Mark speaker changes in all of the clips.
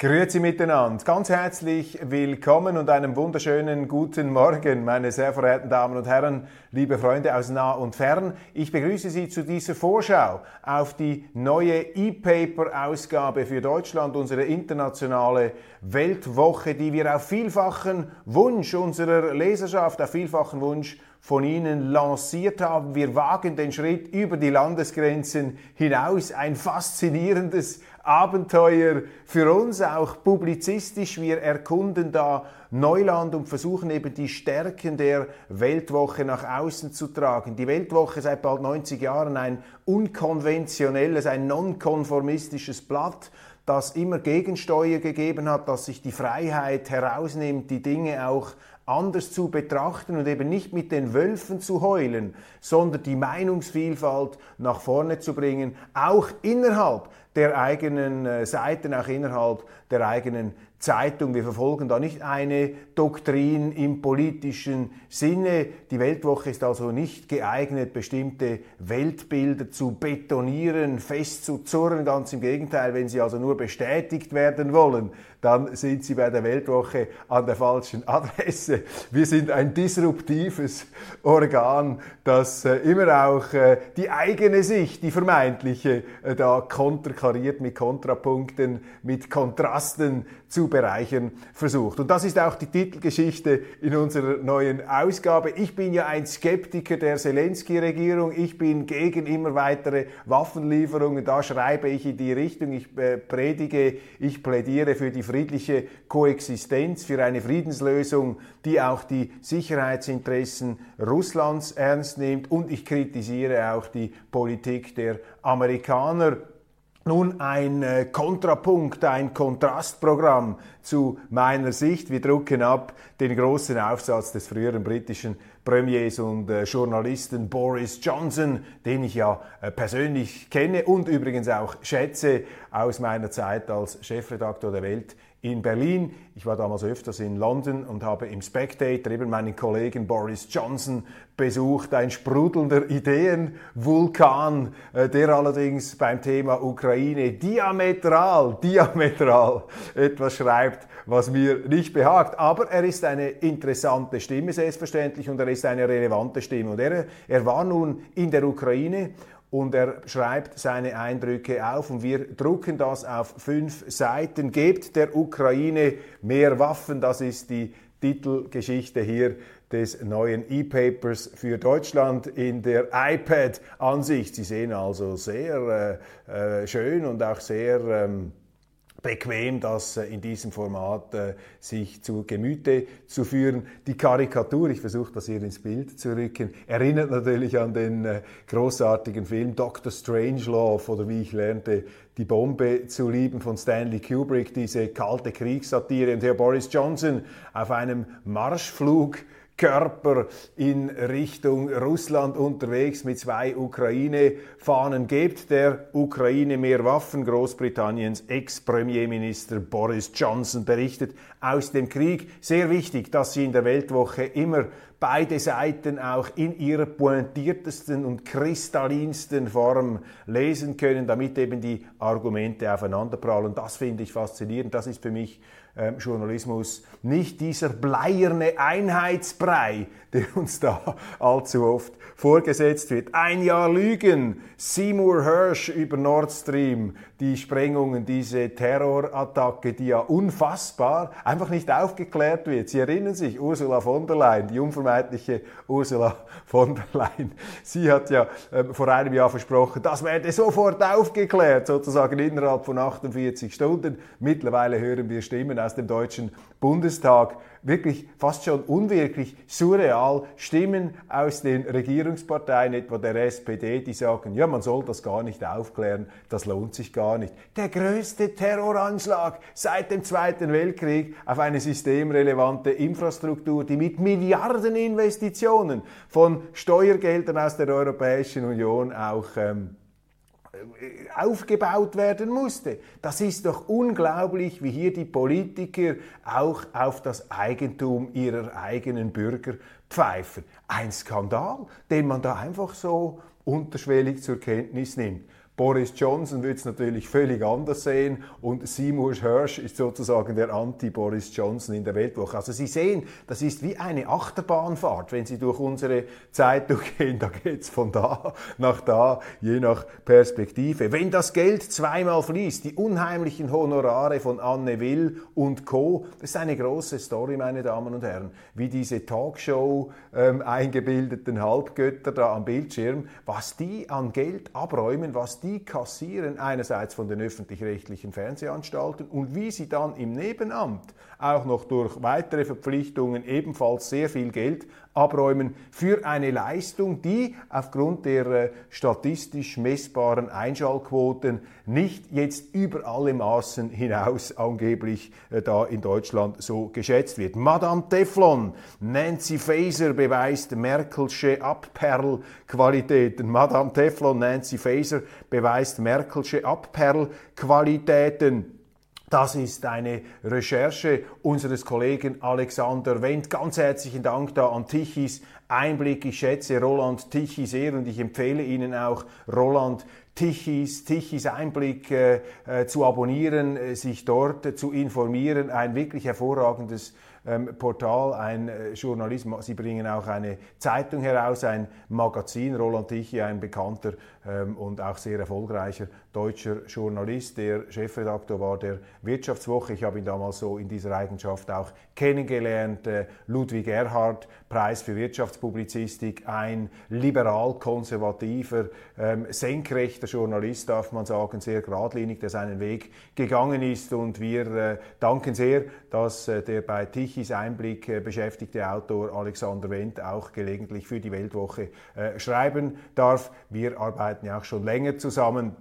Speaker 1: Grüezi miteinander. Ganz herzlich willkommen und einen wunderschönen guten Morgen, meine sehr verehrten Damen und Herren, liebe Freunde aus nah und fern. Ich begrüße Sie zu dieser Vorschau auf die neue E-Paper-Ausgabe für Deutschland, unsere internationale Weltwoche, die wir auf vielfachen Wunsch unserer Leserschaft, auf vielfachen Wunsch von Ihnen lanciert haben. Wir wagen den Schritt über die Landesgrenzen hinaus. Ein faszinierendes Abenteuer für uns, auch publizistisch. Wir erkunden da Neuland und versuchen eben die Stärken der Weltwoche nach außen zu tragen. Die Weltwoche seit bald 90 Jahren ein unkonventionelles, ein nonkonformistisches Blatt, das immer Gegensteuer gegeben hat, das sich die Freiheit herausnimmt, die Dinge auch anders zu betrachten und eben nicht mit den Wölfen zu heulen, sondern die Meinungsvielfalt nach vorne zu bringen, auch innerhalb der eigenen äh, Seiten, auch innerhalb der eigenen Zeitung. Wir verfolgen da nicht eine Doktrin im politischen Sinne. Die Weltwoche ist also nicht geeignet, bestimmte Weltbilder zu betonieren, festzuzurren. Ganz im Gegenteil, wenn sie also nur bestätigt werden wollen, dann sind Sie bei der Weltwoche an der falschen Adresse. Wir sind ein disruptives Organ, das äh, immer auch äh, die eigene Sicht, die vermeintliche, da konterkariert mit Kontrapunkten, mit Kontrasten zu bereichern versucht. Und das ist auch die Titelgeschichte in unserer neuen Ausgabe. Ich bin ja ein Skeptiker der Zelensky-Regierung. Ich bin gegen immer weitere Waffenlieferungen. Da schreibe ich in die Richtung. Ich predige, ich plädiere für die friedliche Koexistenz, für eine Friedenslösung, die auch die Sicherheitsinteressen Russlands ernst nimmt und ich kritisiere auch die Politik der Amerikaner. Nun ein äh, Kontrapunkt, ein Kontrastprogramm zu meiner Sicht. Wir drucken ab den großen Aufsatz des früheren britischen Premiers und äh, Journalisten Boris Johnson, den ich ja äh, persönlich kenne und übrigens auch schätze aus meiner Zeit als Chefredakteur der Welt in Berlin. Ich war damals öfters in London und habe im Spectator eben meinen Kollegen Boris Johnson besucht, ein sprudelnder Ideenvulkan, äh, der allerdings beim Thema Ukraine diametral, diametral etwas schreibt, was mir nicht behagt. Aber er ist eine interessante Stimme, selbstverständlich, und er ist eine relevante Stimme. Und er, er war nun in der Ukraine und er schreibt seine Eindrücke auf und wir drucken das auf fünf Seiten. Gebt der Ukraine mehr Waffen, das ist die Titelgeschichte hier des neuen E-Papers für Deutschland in der iPad-Ansicht. Sie sehen also sehr äh, äh, schön und auch sehr ähm, bequem, das äh, in diesem Format äh, sich zu Gemüte zu führen. Die Karikatur, ich versuche das hier ins Bild zu rücken, erinnert natürlich an den äh, großartigen Film Dr. Strangelove oder wie ich lernte, die Bombe zu lieben von Stanley Kubrick, diese kalte Kriegssatire. Und Herr Boris Johnson auf einem Marschflug Körper in Richtung Russland unterwegs mit zwei Ukraine-Fahnen. Gebt der Ukraine mehr Waffen. Großbritanniens Ex-Premierminister Boris Johnson berichtet aus dem Krieg. Sehr wichtig, dass Sie in der Weltwoche immer beide Seiten auch in ihrer pointiertesten und kristallinsten Form lesen können, damit eben die Argumente aufeinanderprallen. Das finde ich faszinierend. Das ist für mich ähm, Journalismus nicht dieser bleierne Einheitsbrei, der uns da allzu oft vorgesetzt wird. Ein Jahr Lügen, Seymour Hirsch über Nord Stream, die Sprengungen, diese Terrorattacke, die ja unfassbar einfach nicht aufgeklärt wird. Sie erinnern sich, Ursula von der Leyen, die unvermeidliche Ursula von der Leyen, sie hat ja äh, vor einem Jahr versprochen, das werde sofort aufgeklärt, sozusagen innerhalb von 48 Stunden. Mittlerweile hören wir Stimmen aus dem Deutschen Bundestag, wirklich fast schon unwirklich, surreal, Stimmen aus den Regierungsparteien, etwa der SPD, die sagen, ja, man soll das gar nicht aufklären, das lohnt sich gar nicht. Der größte Terroranschlag seit dem Zweiten Weltkrieg auf eine systemrelevante Infrastruktur, die mit Milliardeninvestitionen von Steuergeldern aus der Europäischen Union auch ähm, aufgebaut werden musste. Das ist doch unglaublich, wie hier die Politiker auch auf das Eigentum ihrer eigenen Bürger pfeifen. Ein Skandal, den man da einfach so unterschwellig zur Kenntnis nimmt. Boris Johnson wird es natürlich völlig anders sehen und Seymour Hersh ist sozusagen der Anti-Boris Johnson in der Weltwoche. Also Sie sehen, das ist wie eine Achterbahnfahrt, wenn Sie durch unsere Zeitung gehen, da geht es von da nach da, je nach Perspektive. Wenn das Geld zweimal fließt, die unheimlichen Honorare von Anne Will und Co., das ist eine große Story, meine Damen und Herren, wie diese Talkshow ähm, eingebildeten Halbgötter da am Bildschirm, was die an Geld abräumen, was die die kassieren einerseits von den öffentlich-rechtlichen Fernsehanstalten und wie sie dann im Nebenamt auch noch durch weitere Verpflichtungen ebenfalls sehr viel Geld abräumen für eine Leistung, die aufgrund der äh, statistisch messbaren Einschaltquoten nicht jetzt über alle Maßen hinaus angeblich äh, da in Deutschland so geschätzt wird. Madame Teflon, Nancy Faeser beweist Merkelsche Abperlqualitäten. Madame Teflon, Nancy Faeser beweist Merkelsche Abperlqualitäten. Das ist eine Recherche unseres Kollegen Alexander Wendt. Ganz herzlichen Dank da an Tichys Einblick. Ich schätze Roland Tichy sehr und ich empfehle Ihnen auch Roland Tichys, Tichys Einblick äh, äh, zu abonnieren, äh, sich dort äh, zu informieren. Ein wirklich hervorragendes ähm, Portal, ein Journalismus. Sie bringen auch eine Zeitung heraus, ein Magazin. Roland Tichy, ein bekannter und auch sehr erfolgreicher deutscher Journalist, der Chefredaktor war der Wirtschaftswoche. Ich habe ihn damals so in dieser Eigenschaft auch kennengelernt. Äh, Ludwig Erhard, Preis für Wirtschaftspublizistik, ein liberal-konservativer, ähm, senkrechter Journalist, darf man sagen, sehr geradlinig, der seinen Weg gegangen ist. Und wir äh, danken sehr, dass äh, der bei Tichys Einblick beschäftigte Autor Alexander Wendt auch gelegentlich für die Weltwoche schreiben darf. Wir arbeiten ja auch schon länger zusammen.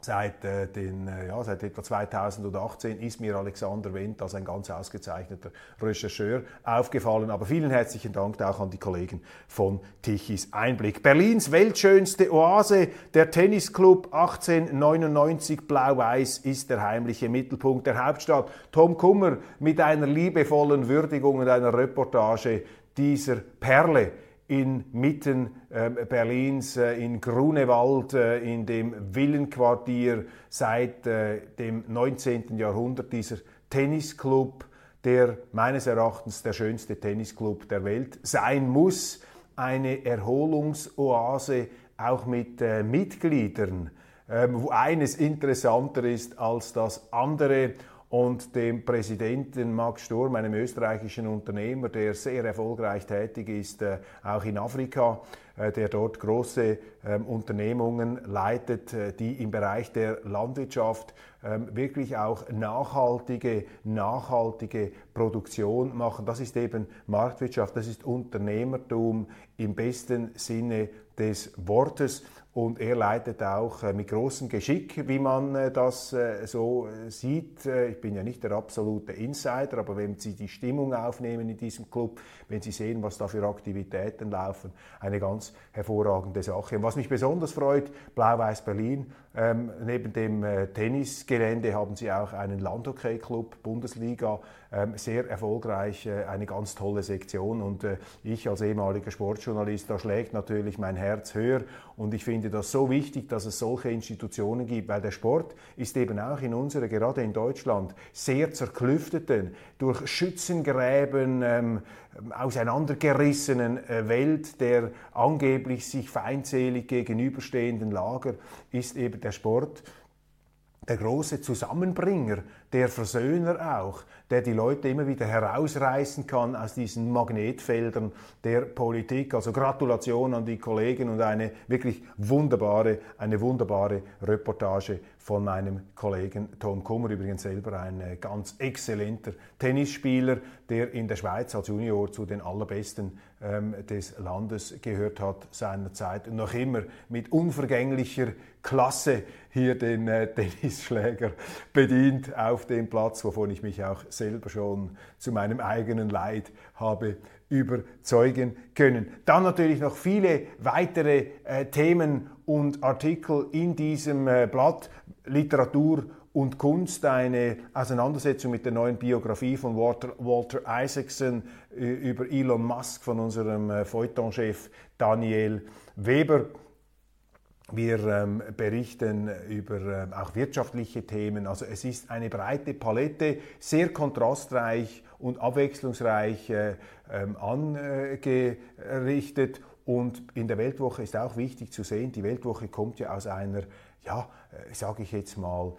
Speaker 1: Seit, äh, den, äh, ja, seit etwa 2018 ist mir Alexander Wendt als ein ganz ausgezeichneter Rechercheur aufgefallen. Aber vielen herzlichen Dank auch an die Kollegen von Tichys Einblick. Berlins weltschönste Oase, der Tennisclub 1899 Blau-Weiß ist der heimliche Mittelpunkt der Hauptstadt. Tom Kummer mit einer liebevollen Würdigung und einer Reportage dieser Perle inmitten äh, Berlins, äh, in Grunewald, äh, in dem Villenquartier seit äh, dem 19. Jahrhundert, dieser Tennisclub, der meines Erachtens der schönste Tennisclub der Welt sein muss, eine Erholungsoase auch mit Mitgliedern, ähm, wo eines interessanter ist als das andere und dem Präsidenten Max Sturm, einem österreichischen Unternehmer, der sehr erfolgreich tätig ist, äh, auch in Afrika, äh, der dort große ähm, Unternehmungen leitet, äh, die im Bereich der Landwirtschaft ähm, wirklich auch nachhaltige, nachhaltige Produktion machen. Das ist eben Marktwirtschaft, das ist Unternehmertum im besten Sinne des Wortes. Und er leitet auch äh, mit großem Geschick, wie man äh, das äh, so sieht. Ich bin ja nicht der absolute Insider, aber wenn Sie die Stimmung aufnehmen in diesem Club, wenn Sie sehen, was da für Aktivitäten laufen, eine ganz hervorragende Sache. Und was mich besonders freut, Blau-Weiß Berlin, ähm, neben dem äh, Tennisgelände haben sie auch einen Landhockey-Club, Bundesliga, ähm, sehr erfolgreich, äh, eine ganz tolle Sektion. Und äh, ich als ehemaliger Sportjournalist, da schlägt natürlich mein Herz höher. Und ich finde das so wichtig, dass es solche Institutionen gibt, weil der Sport ist eben auch in unserer, gerade in Deutschland, sehr zerklüfteten, durch Schützengräben, ähm, auseinandergerissenen äh, Welt der angeblich sich feindselig gegenüberstehenden Lager ist eben der Sport der große Zusammenbringer der Versöhner auch, der die Leute immer wieder herausreißen kann aus diesen Magnetfeldern der Politik. Also Gratulation an die Kollegen und eine wirklich wunderbare, eine wunderbare Reportage von meinem Kollegen Tom Kummer, übrigens selber ein äh, ganz exzellenter Tennisspieler, der in der Schweiz als Junior zu den allerbesten ähm, des Landes gehört hat seinerzeit. Und noch immer mit unvergänglicher Klasse hier den äh, Tennisschläger bedient auf dem Platz, wovon ich mich auch selber schon zu meinem eigenen Leid habe überzeugen können. Dann natürlich noch viele weitere äh, Themen und Artikel in diesem äh, Blatt, Literatur und Kunst, eine Auseinandersetzung mit der neuen Biografie von Walter, Walter Isaacson äh, über Elon Musk von unserem äh, Feuilletonchef Daniel Weber. Wir ähm, berichten über ähm, auch wirtschaftliche Themen. Also es ist eine breite Palette, sehr kontrastreich und abwechslungsreich äh, ähm, angerichtet. Und in der Weltwoche ist auch wichtig zu sehen, die Weltwoche kommt ja aus einer, ja, äh, sage ich jetzt mal,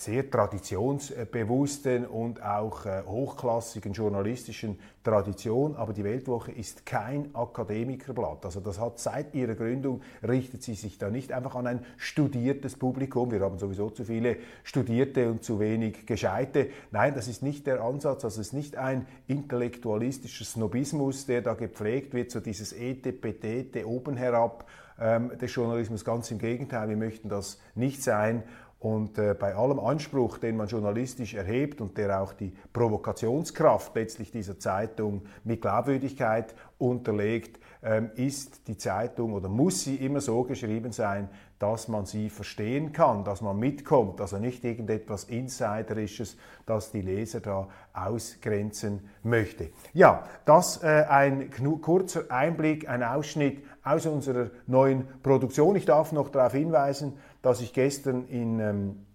Speaker 1: sehr traditionsbewussten und auch äh, hochklassigen journalistischen Tradition, aber die Weltwoche ist kein Akademikerblatt. Also das hat seit ihrer Gründung richtet sie sich da nicht einfach an ein studiertes Publikum. Wir haben sowieso zu viele Studierte und zu wenig Gescheite. Nein, das ist nicht der Ansatz. Es ist nicht ein intellektualistischer Snobismus, der da gepflegt wird, so dieses Etepetete oben herab ähm, des Journalismus. Ganz im Gegenteil, wir möchten das nicht sein. Und äh, bei allem Anspruch, den man journalistisch erhebt und der auch die Provokationskraft letztlich dieser Zeitung mit Glaubwürdigkeit unterlegt, ähm, ist die Zeitung oder muss sie immer so geschrieben sein, dass man sie verstehen kann, dass man mitkommt, also nicht irgendetwas Insiderisches, das die Leser da ausgrenzen möchte. Ja, das äh, ein kurzer Einblick, ein Ausschnitt aus unserer neuen Produktion. Ich darf noch darauf hinweisen, dass ich gestern in ähm,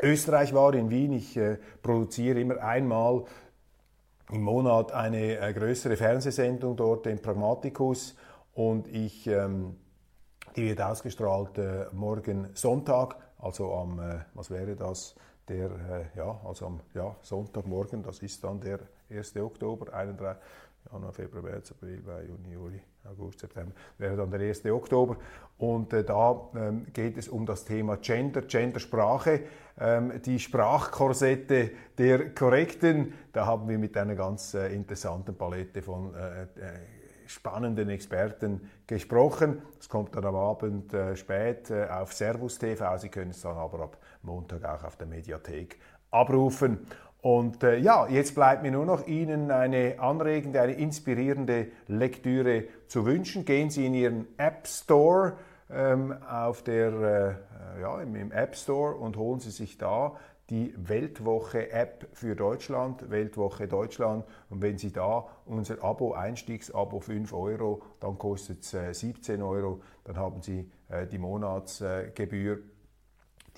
Speaker 1: Österreich war, in Wien. Ich äh, produziere immer einmal im Monat eine äh, größere Fernsehsendung dort, den Pragmaticus. Und ich, ähm, die wird ausgestrahlt äh, morgen Sonntag, also am, äh, was wäre das? Der, äh, ja, also am ja, Sonntagmorgen, das ist dann der 1. Oktober, 31. Januar, Februar, März, April, Mai, Juni, Juli, August, September, wäre dann der 1. Oktober. Und äh, da ähm, geht es um das Thema Gender, Gendersprache, ähm, die Sprachkorsette der Korrekten. Da haben wir mit einer ganz äh, interessanten Palette von äh, äh spannenden Experten gesprochen. Es kommt dann am Abend äh, spät äh, auf Servus TV. Sie können es dann aber ab Montag auch auf der Mediathek abrufen. Und äh, ja, jetzt bleibt mir nur noch Ihnen eine anregende, eine inspirierende Lektüre zu wünschen. Gehen Sie in Ihren App Store ähm, auf der, äh, ja, im, App Store und holen Sie sich da die Weltwoche App für Deutschland, Weltwoche Deutschland. Und wenn Sie da unser Abo, Einstiegsabo 5 Euro, dann kostet es äh, 17 Euro, dann haben Sie äh, die Monatsgebühr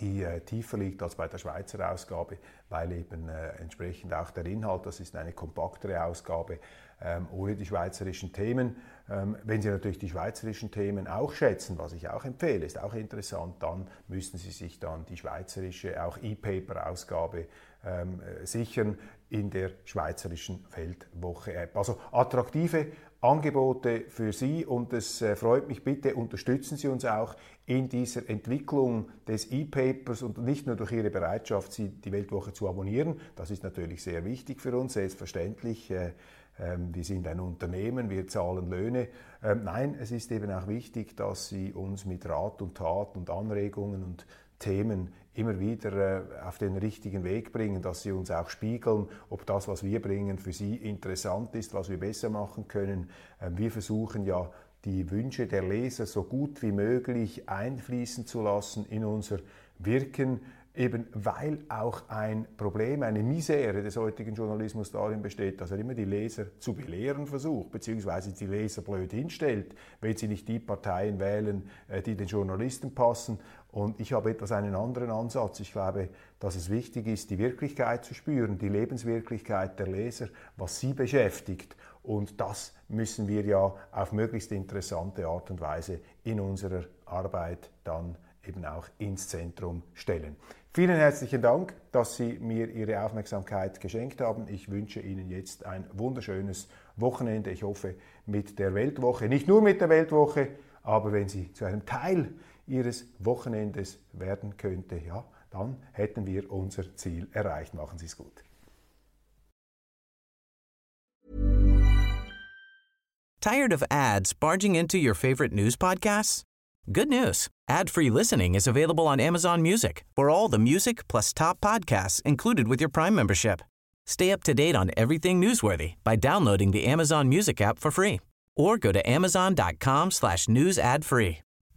Speaker 1: die äh, tiefer liegt als bei der Schweizer Ausgabe, weil eben äh, entsprechend auch der Inhalt, das ist eine kompaktere Ausgabe ähm, ohne die schweizerischen Themen. Ähm, wenn Sie natürlich die schweizerischen Themen auch schätzen, was ich auch empfehle, ist auch interessant, dann müssen Sie sich dann die schweizerische, auch E-Paper-Ausgabe ähm, äh, sichern in der schweizerischen Feldwoche-App. Also attraktive Angebote für Sie und es äh, freut mich, bitte unterstützen Sie uns auch in dieser Entwicklung des E-Papers und nicht nur durch Ihre Bereitschaft, Sie die Weltwoche zu abonnieren. Das ist natürlich sehr wichtig für uns, selbstverständlich. Äh, ähm, wir sind ein Unternehmen, wir zahlen Löhne. Ähm, nein, es ist eben auch wichtig, dass Sie uns mit Rat und Tat und Anregungen und Themen immer wieder äh, auf den richtigen Weg bringen, dass sie uns auch spiegeln, ob das, was wir bringen, für sie interessant ist, was wir besser machen können. Ähm, wir versuchen ja, die Wünsche der Leser so gut wie möglich einfließen zu lassen in unser Wirken eben weil auch ein Problem, eine Misere des heutigen Journalismus darin besteht, dass er immer die Leser zu belehren versucht, beziehungsweise die Leser blöd hinstellt, wenn sie nicht die Parteien wählen, äh, die den Journalisten passen. Und ich habe etwas einen anderen Ansatz. Ich glaube, dass es wichtig ist, die Wirklichkeit zu spüren, die Lebenswirklichkeit der Leser, was sie beschäftigt. Und das müssen wir ja auf möglichst interessante Art und Weise in unserer Arbeit dann eben auch ins Zentrum stellen. Vielen herzlichen Dank, dass Sie mir Ihre Aufmerksamkeit geschenkt haben. Ich wünsche Ihnen jetzt ein wunderschönes Wochenende. Ich hoffe mit der Weltwoche, nicht nur mit der Weltwoche, aber wenn sie zu einem Teil Ihres Wochenendes werden könnte, ja, dann hätten wir unser Ziel erreicht. Machen Sie es gut.
Speaker 2: Tired of ads barging into your favorite news podcasts? Good news. Ad-free listening is available on Amazon Music. For all the music plus top podcasts included with your Prime membership. Stay up to date on everything newsworthy by downloading the Amazon Music app for free or go to amazon.com slash news ad free.